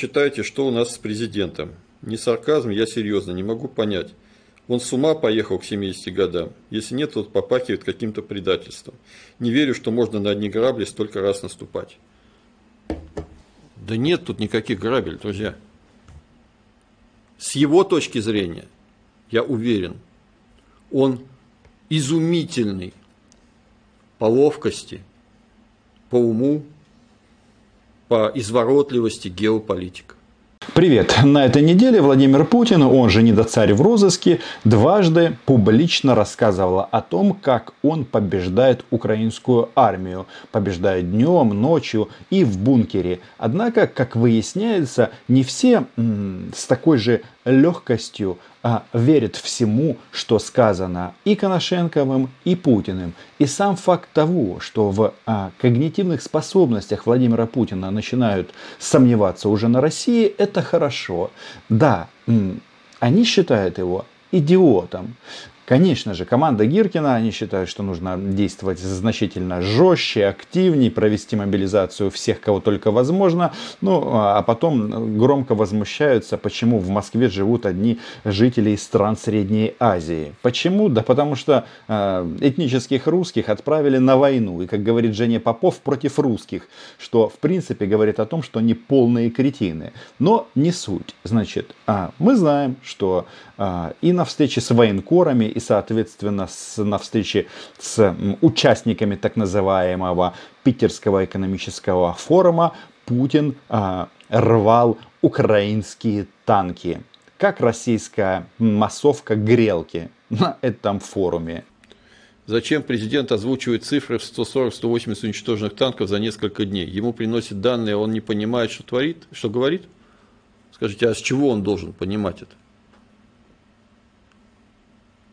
считаете, что у нас с президентом? Не сарказм, я серьезно, не могу понять. Он с ума поехал к 70 годам. Если нет, то попахивает каким-то предательством. Не верю, что можно на одни грабли столько раз наступать. Да нет тут никаких грабель, друзья. С его точки зрения, я уверен, он изумительный по ловкости, по уму, по изворотливости геополитика. Привет! На этой неделе Владимир Путин, он же недоцарь в розыске, дважды публично рассказывал о том, как он побеждает украинскую армию. Побеждает днем, ночью и в бункере. Однако, как выясняется, не все м- с такой же легкостью а, верит всему, что сказано и Коношенковым, и Путиным. И сам факт того, что в а, когнитивных способностях Владимира Путина начинают сомневаться уже на России, это хорошо. Да, они считают его идиотом. Конечно же, команда Гиркина, они считают, что нужно действовать значительно жестче, активнее, провести мобилизацию всех, кого только возможно. Ну, а потом громко возмущаются, почему в Москве живут одни жители из стран Средней Азии. Почему? Да потому что э, этнических русских отправили на войну. И, как говорит Женя Попов, против русских. Что, в принципе, говорит о том, что они полные кретины. Но не суть. Значит, а, мы знаем, что а, и на встрече с военкорами, и, соответственно, с, на встрече с участниками так называемого Питерского экономического форума Путин а, рвал украинские танки. Как российская массовка грелки на этом форуме. Зачем президент озвучивает цифры в 140-180 уничтоженных танков за несколько дней? Ему приносит данные, он не понимает, что творит, что говорит? Скажите, а с чего он должен понимать это?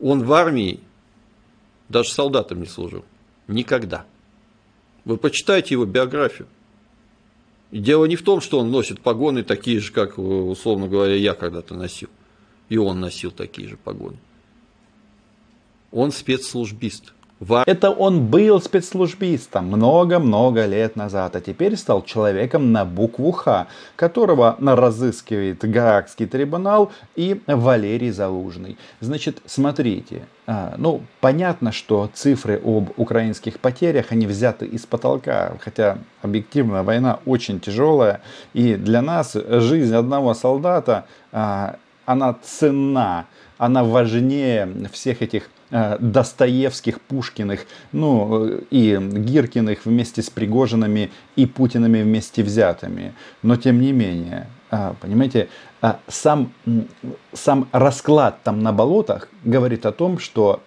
Он в армии даже солдатом не служил. Никогда. Вы почитайте его биографию. И дело не в том, что он носит погоны такие же, как, условно говоря, я когда-то носил. И он носил такие же погоны. Он спецслужбист. Это он был спецслужбистом много-много лет назад, а теперь стал человеком на букву Х, которого разыскивает Гаагский трибунал и Валерий Залужный. Значит, смотрите, а, ну, понятно, что цифры об украинских потерях, они взяты из потолка, хотя объективно война очень тяжелая, и для нас жизнь одного солдата, а, она ценна, она важнее всех этих Достоевских, Пушкиных, ну и Гиркиных вместе с Пригожинами и Путинами вместе взятыми. Но тем не менее, э, понимаете, э, сам, сам расклад там на болотах говорит о том, что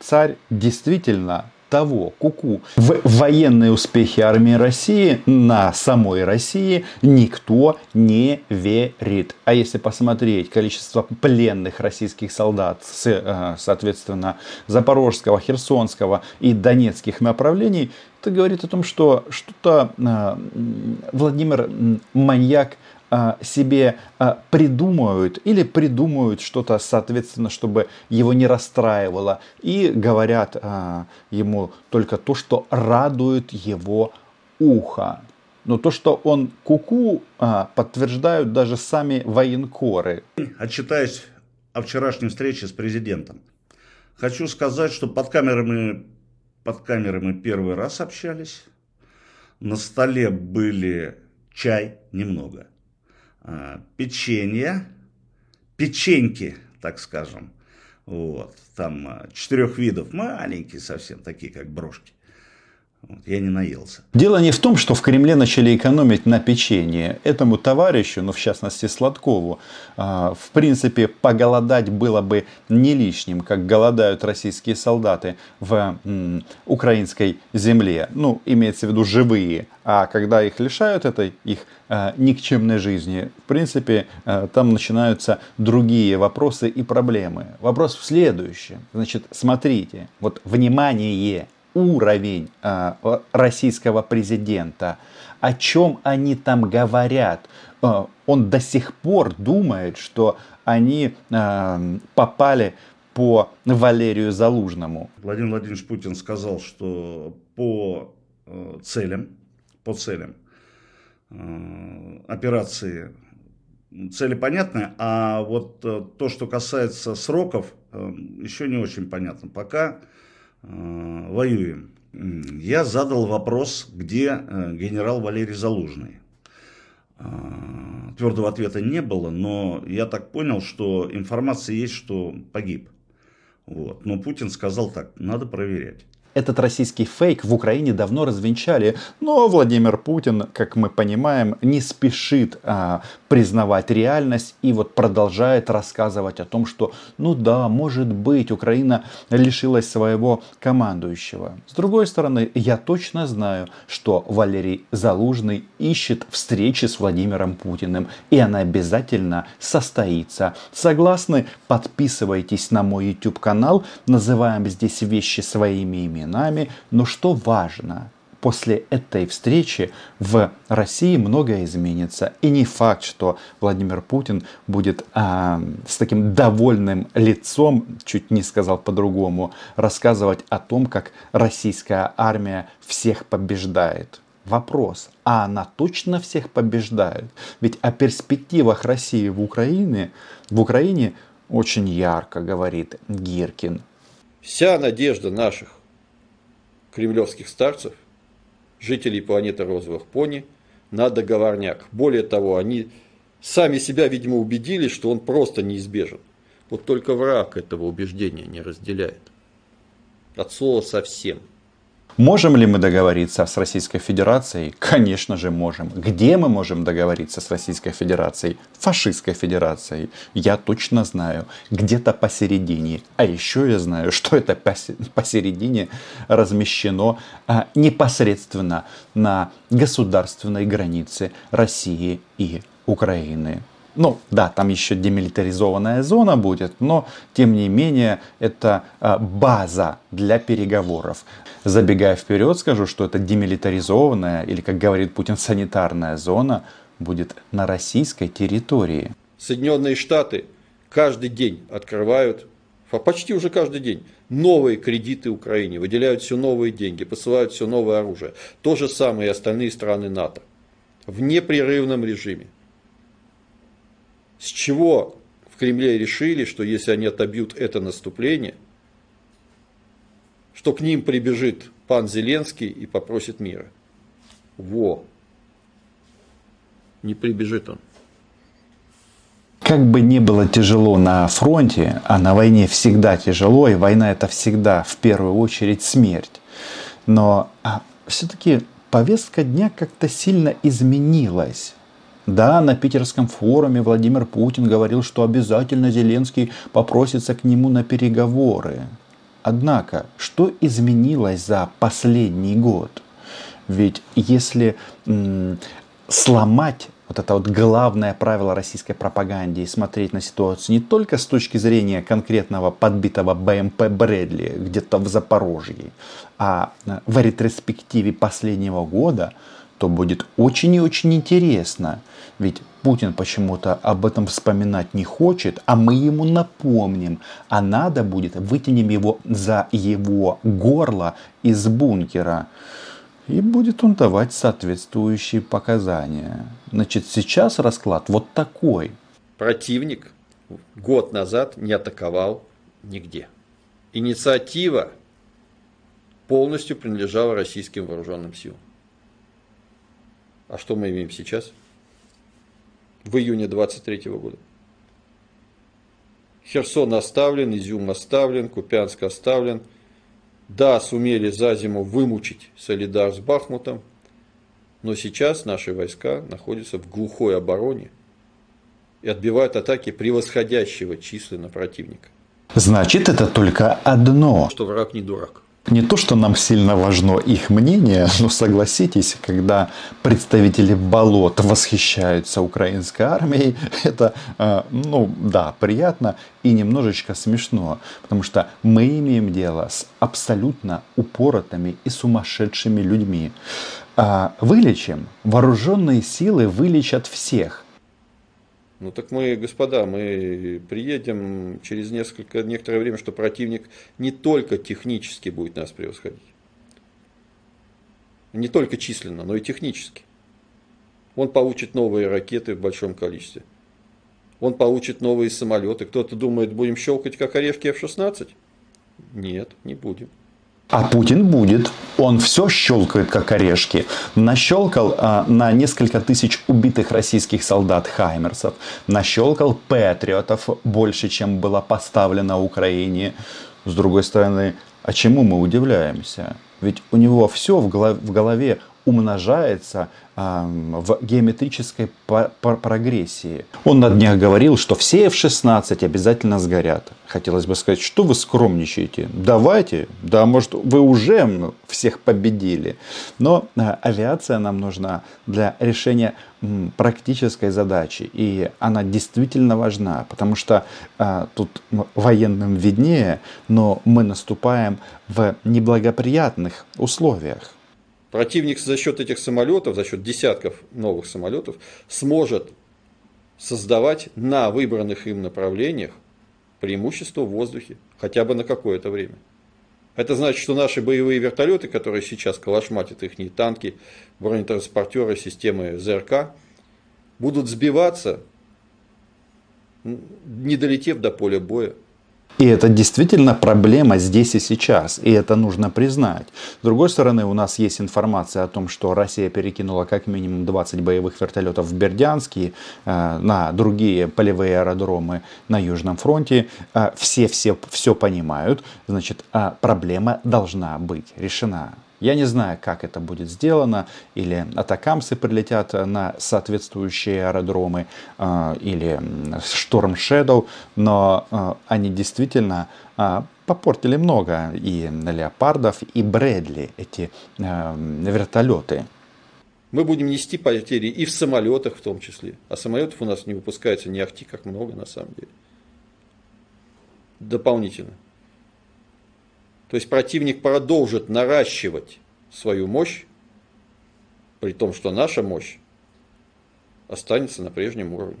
царь действительно того, куку, в военные успехи армии России на самой России никто не верит. А если посмотреть количество пленных российских солдат с, э, соответственно, Запорожского, Херсонского и Донецких направлений, это говорит о том, что что-то э, Владимир маньяк себе а, придумают или придумают что-то, соответственно, чтобы его не расстраивало. И говорят а, ему только то, что радует его ухо. Но то, что он куку, -ку, подтверждают даже сами военкоры. Отчитаюсь о вчерашней встрече с президентом. Хочу сказать, что под камерами, под камерами первый раз общались. На столе были чай немного а, печенье, печеньки, так скажем. Вот, там а, четырех видов, маленькие совсем, такие как брошки. Я не наелся. Дело не в том, что в Кремле начали экономить на печенье. Этому товарищу, ну в частности Сладкову, а, в принципе поголодать было бы не лишним, как голодают российские солдаты в украинской земле. Ну, имеется в виду живые. А когда их лишают этой их а, никчемной жизни, в принципе, а, там начинаются другие вопросы и проблемы. Вопрос в следующем. Значит, смотрите, вот внимание – уровень э, российского президента, о чем они там говорят. Э, он до сих пор думает, что они э, попали по Валерию Залужному. Владимир Владимирович Путин сказал, что по целям, по целям операции цели понятны, а вот э, то, что касается сроков, э, еще не очень понятно. Пока э, воюем. Я задал вопрос, где генерал Валерий Залужный. Твердого ответа не было, но я так понял, что информация есть, что погиб. Вот. Но Путин сказал так, надо проверять. Этот российский фейк в Украине давно развенчали, но Владимир Путин, как мы понимаем, не спешит а, признавать реальность и вот продолжает рассказывать о том, что ну да, может быть, Украина лишилась своего командующего. С другой стороны, я точно знаю, что Валерий Залужный ищет встречи с Владимиром Путиным, и она обязательно состоится. Согласны? Подписывайтесь на мой YouTube канал, называем здесь вещи своими именами именами, но что важно, после этой встречи в России многое изменится. И не факт, что Владимир Путин будет а, с таким довольным лицом, чуть не сказал по-другому, рассказывать о том, как российская армия всех побеждает. Вопрос, а она точно всех побеждает? Ведь о перспективах России в Украине, в Украине очень ярко говорит Гиркин. Вся надежда наших кремлевских старцев, жителей планеты розовых пони, на договорняк. Более того, они сами себя, видимо, убедились, что он просто неизбежен. Вот только враг этого убеждения не разделяет. От слова совсем. Можем ли мы договориться с Российской Федерацией? Конечно же можем. Где мы можем договориться с Российской Федерацией? Фашистской Федерацией. Я точно знаю. Где-то посередине. А еще я знаю, что это посередине размещено а, непосредственно на государственной границе России и Украины. Ну, да, там еще демилитаризованная зона будет, но тем не менее это а, база для переговоров. Забегая вперед, скажу, что это демилитаризованная, или, как говорит Путин, санитарная зона будет на российской территории. Соединенные Штаты каждый день открывают, почти уже каждый день, новые кредиты Украине, выделяют все новые деньги, посылают все новое оружие. То же самое и остальные страны НАТО. В непрерывном режиме. С чего в Кремле решили, что если они отобьют это наступление, что к ним прибежит пан Зеленский и попросит мира. Во. Не прибежит он. Как бы ни было тяжело на фронте, а на войне всегда тяжело, и война это всегда в первую очередь смерть. Но а, все-таки повестка дня как-то сильно изменилась. Да, на питерском форуме Владимир Путин говорил, что обязательно Зеленский попросится к нему на переговоры. Однако, что изменилось за последний год? Ведь если м- сломать вот это вот главное правило российской пропаганды и смотреть на ситуацию не только с точки зрения конкретного подбитого БМП Брэдли где-то в Запорожье, а в ретроспективе последнего года, то будет очень и очень интересно. Ведь Путин почему-то об этом вспоминать не хочет, а мы ему напомним. А надо будет, вытянем его за его горло из бункера. И будет он давать соответствующие показания. Значит, сейчас расклад вот такой. Противник год назад не атаковал нигде. Инициатива полностью принадлежала российским вооруженным силам. А что мы имеем сейчас? В июне 23 года. Херсон оставлен, Изюм оставлен, Купянск оставлен. Да, сумели за зиму вымучить Солидар с Бахмутом, но сейчас наши войска находятся в глухой обороне и отбивают атаки превосходящего численно противника. Значит, это только одно. Что враг не дурак. Не то, что нам сильно важно их мнение, но согласитесь, когда представители болот восхищаются украинской армией, это, э, ну да, приятно и немножечко смешно, потому что мы имеем дело с абсолютно упоротыми и сумасшедшими людьми. А вылечим, вооруженные силы вылечат всех – ну так мы, господа, мы приедем через несколько, некоторое время, что противник не только технически будет нас превосходить. Не только численно, но и технически. Он получит новые ракеты в большом количестве. он получит новые самолеты. Кто-то думает, будем щелкать как орешки F-16? Нет, не будем. А Путин будет. Он все щелкает, как орешки. Нащелкал а, на несколько тысяч убитых российских солдат Хаймерсов. Нащелкал патриотов больше, чем было поставлено Украине. С другой стороны, а чему мы удивляемся? Ведь у него все в голове умножается в геометрической прогрессии. Он на днях говорил, что все F-16 обязательно сгорят. Хотелось бы сказать, что вы скромничаете? Давайте, да, может, вы уже всех победили. Но а, авиация нам нужна для решения практической задачи. И она действительно важна, потому что а, тут военным виднее, но мы наступаем в неблагоприятных условиях. Противник за счет этих самолетов, за счет десятков новых самолетов, сможет создавать на выбранных им направлениях преимущество в воздухе, хотя бы на какое-то время. Это значит, что наши боевые вертолеты, которые сейчас калашматят их танки, бронетранспортеры, системы ЗРК, будут сбиваться, не долетев до поля боя. И это действительно проблема здесь и сейчас, и это нужно признать. С другой стороны, у нас есть информация о том, что Россия перекинула как минимум 20 боевых вертолетов в Бердянске, э, на другие полевые аэродромы на Южном фронте. Э, все все все понимают, значит, э, проблема должна быть решена. Я не знаю, как это будет сделано, или атакамсы прилетят на соответствующие аэродромы, э, или Шторм Shadow, но э, они действительно э, попортили много и леопардов, и Брэдли, эти вертолеты. Мы будем нести потери и в самолетах в том числе. А самолетов у нас не выпускается не ахти как много на самом деле. Дополнительно. То есть противник продолжит наращивать свою мощь, при том, что наша мощь останется на прежнем уровне.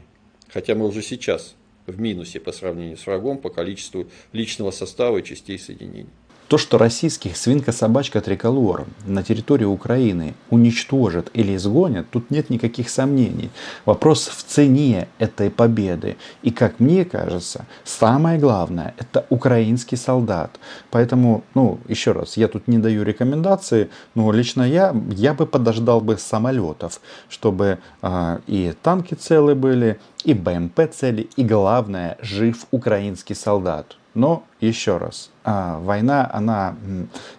Хотя мы уже сейчас в минусе по сравнению с врагом по количеству личного состава и частей соединений. То, что российских свинка-собачка триколор на территории Украины уничтожат или изгонят, тут нет никаких сомнений. Вопрос в цене этой победы. И, как мне кажется, самое главное – это украинский солдат. Поэтому, ну, еще раз, я тут не даю рекомендации, но лично я, я бы подождал бы самолетов, чтобы э, и танки целы были, и БМП цели, и главное, жив украинский солдат. Но еще раз, а, война, она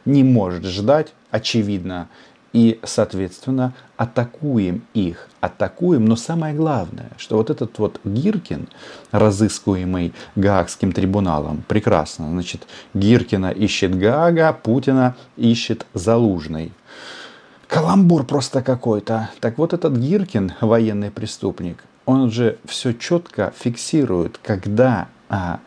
не может ждать, очевидно, и, соответственно, атакуем их, атакуем. Но самое главное, что вот этот вот Гиркин, разыскиваемый Гаагским трибуналом, прекрасно, значит, Гиркина ищет Гаага, Путина ищет Залужный. Каламбур просто какой-то. Так вот этот Гиркин, военный преступник, он же все четко фиксирует, когда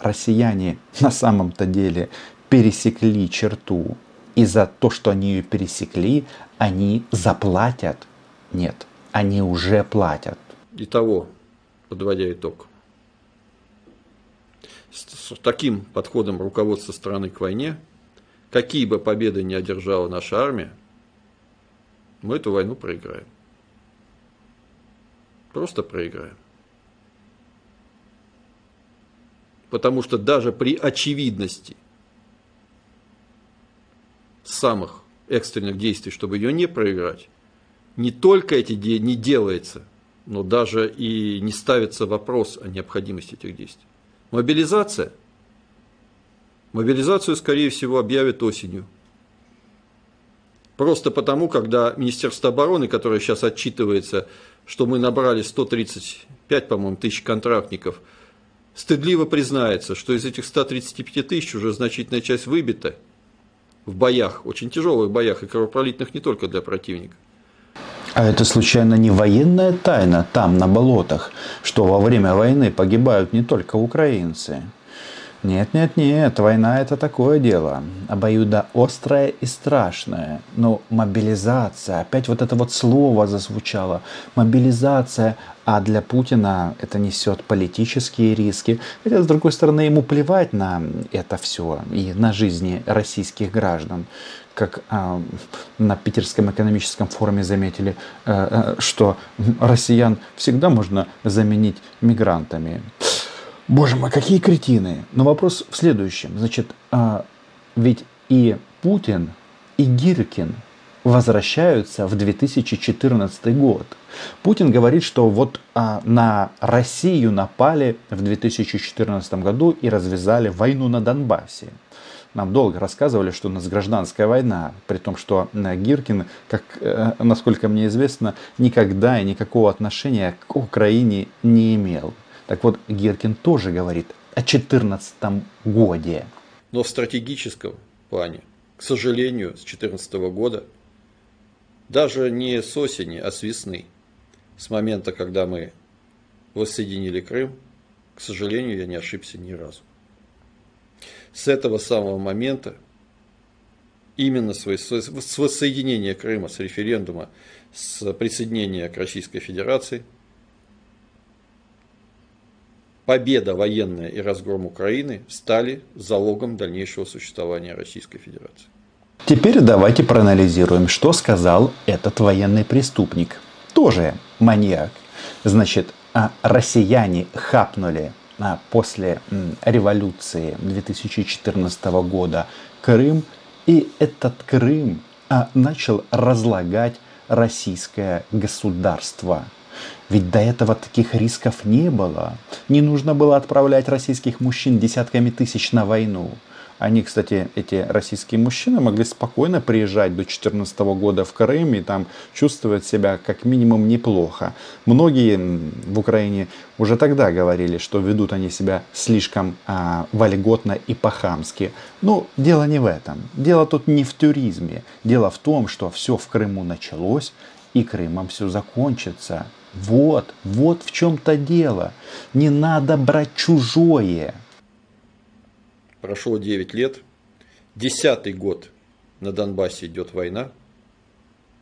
россияне на самом-то деле пересекли черту. И за то, что они ее пересекли, они заплатят. Нет, они уже платят. Итого, подводя итог. С, с таким подходом руководства страны к войне, какие бы победы ни одержала наша армия, мы эту войну проиграем. Просто проиграем. Потому что даже при очевидности самых экстренных действий, чтобы ее не проиграть, не только эти не делается, но даже и не ставится вопрос о необходимости этих действий. Мобилизация. Мобилизацию, скорее всего, объявят осенью. Просто потому, когда Министерство обороны, которое сейчас отчитывается, что мы набрали 135, по-моему, тысяч контрактников – стыдливо признается, что из этих 135 тысяч уже значительная часть выбита в боях, очень тяжелых боях и кровопролитных не только для противника. А это случайно не военная тайна там, на болотах, что во время войны погибают не только украинцы? Нет, нет, нет, война это такое дело. Обоюдо острое и страшное. Но мобилизация, опять вот это вот слово зазвучало. Мобилизация, а для Путина это несет политические риски. Хотя, с другой стороны, ему плевать на это все и на жизни российских граждан как э, на Питерском экономическом форуме заметили, э, э, что россиян всегда можно заменить мигрантами. Боже мой, какие кретины. Но вопрос в следующем. Значит, а, ведь и Путин, и Гиркин возвращаются в 2014 год. Путин говорит, что вот а, на Россию напали в 2014 году и развязали войну на Донбассе. Нам долго рассказывали, что у нас гражданская война, при том, что э, Гиркин, как, э, насколько мне известно, никогда и никакого отношения к Украине не имел. Так вот, Гиркин тоже говорит о 2014 годе. Но в стратегическом плане, к сожалению, с 2014 года, даже не с осени, а с весны, с момента, когда мы воссоединили Крым, к сожалению, я не ошибся ни разу. С этого самого момента, именно с воссоединения Крыма, с референдума, с присоединения к Российской Федерации, победа военная и разгром Украины стали залогом дальнейшего существования Российской Федерации. Теперь давайте проанализируем, что сказал этот военный преступник. Тоже маньяк. Значит, а россияне хапнули а, после революции 2014 года Крым, и этот Крым а, начал разлагать российское государство. Ведь до этого таких рисков не было. Не нужно было отправлять российских мужчин десятками тысяч на войну. Они, кстати, эти российские мужчины могли спокойно приезжать до 2014 года в Крым и там чувствовать себя как минимум неплохо. Многие в Украине уже тогда говорили, что ведут они себя слишком а, вольготно и по-хамски. Но дело не в этом. Дело тут не в туризме. Дело в том, что все в Крыму началось, и Крымом все закончится. Вот, вот в чем-то дело. Не надо брать чужое. Прошло 9 лет. Десятый год на Донбассе идет война.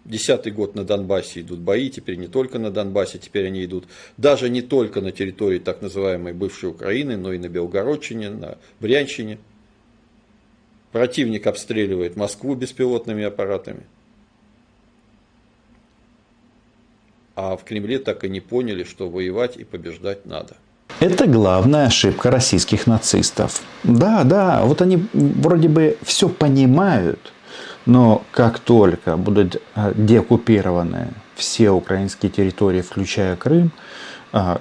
Десятый год на Донбассе идут бои, теперь не только на Донбассе, теперь они идут даже не только на территории так называемой бывшей Украины, но и на Белгородчине, на Брянщине. Противник обстреливает Москву беспилотными аппаратами. А в Кремле так и не поняли, что воевать и побеждать надо. Это главная ошибка российских нацистов. Да, да, вот они вроде бы все понимают, но как только будут э, деоккупированы все украинские территории, включая Крым,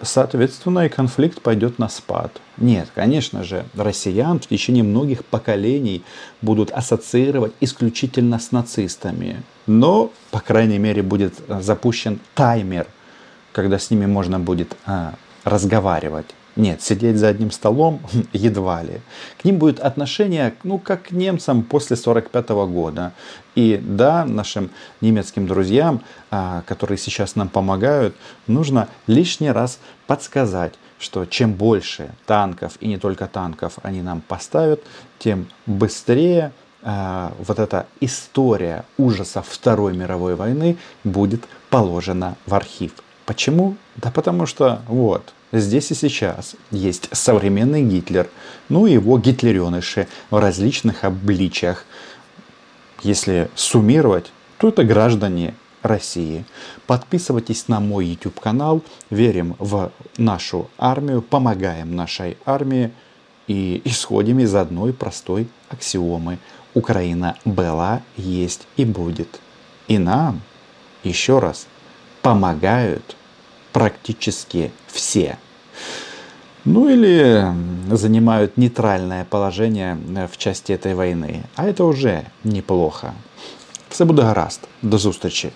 соответственно, и конфликт пойдет на спад. Нет, конечно же, россиян в течение многих поколений будут ассоциировать исключительно с нацистами. Но, по крайней мере, будет запущен таймер, когда с ними можно будет разговаривать. Нет, сидеть за одним столом едва ли. К ним будет отношение, ну, как к немцам после 1945 года. И да, нашим немецким друзьям, а, которые сейчас нам помогают, нужно лишний раз подсказать, что чем больше танков, и не только танков, они нам поставят, тем быстрее а, вот эта история ужасов Второй мировой войны будет положена в архив. Почему? Да потому что вот, здесь и сейчас есть современный Гитлер, ну и его гитлереныши в различных обличиях. Если суммировать, то это граждане России. Подписывайтесь на мой YouTube канал, верим в нашу армию, помогаем нашей армии и исходим из одной простой аксиомы. Украина была, есть и будет. И нам, еще раз, помогают практически все. Ну или занимают нейтральное положение в части этой войны. А это уже неплохо. Все буде гаразд. До зустрічі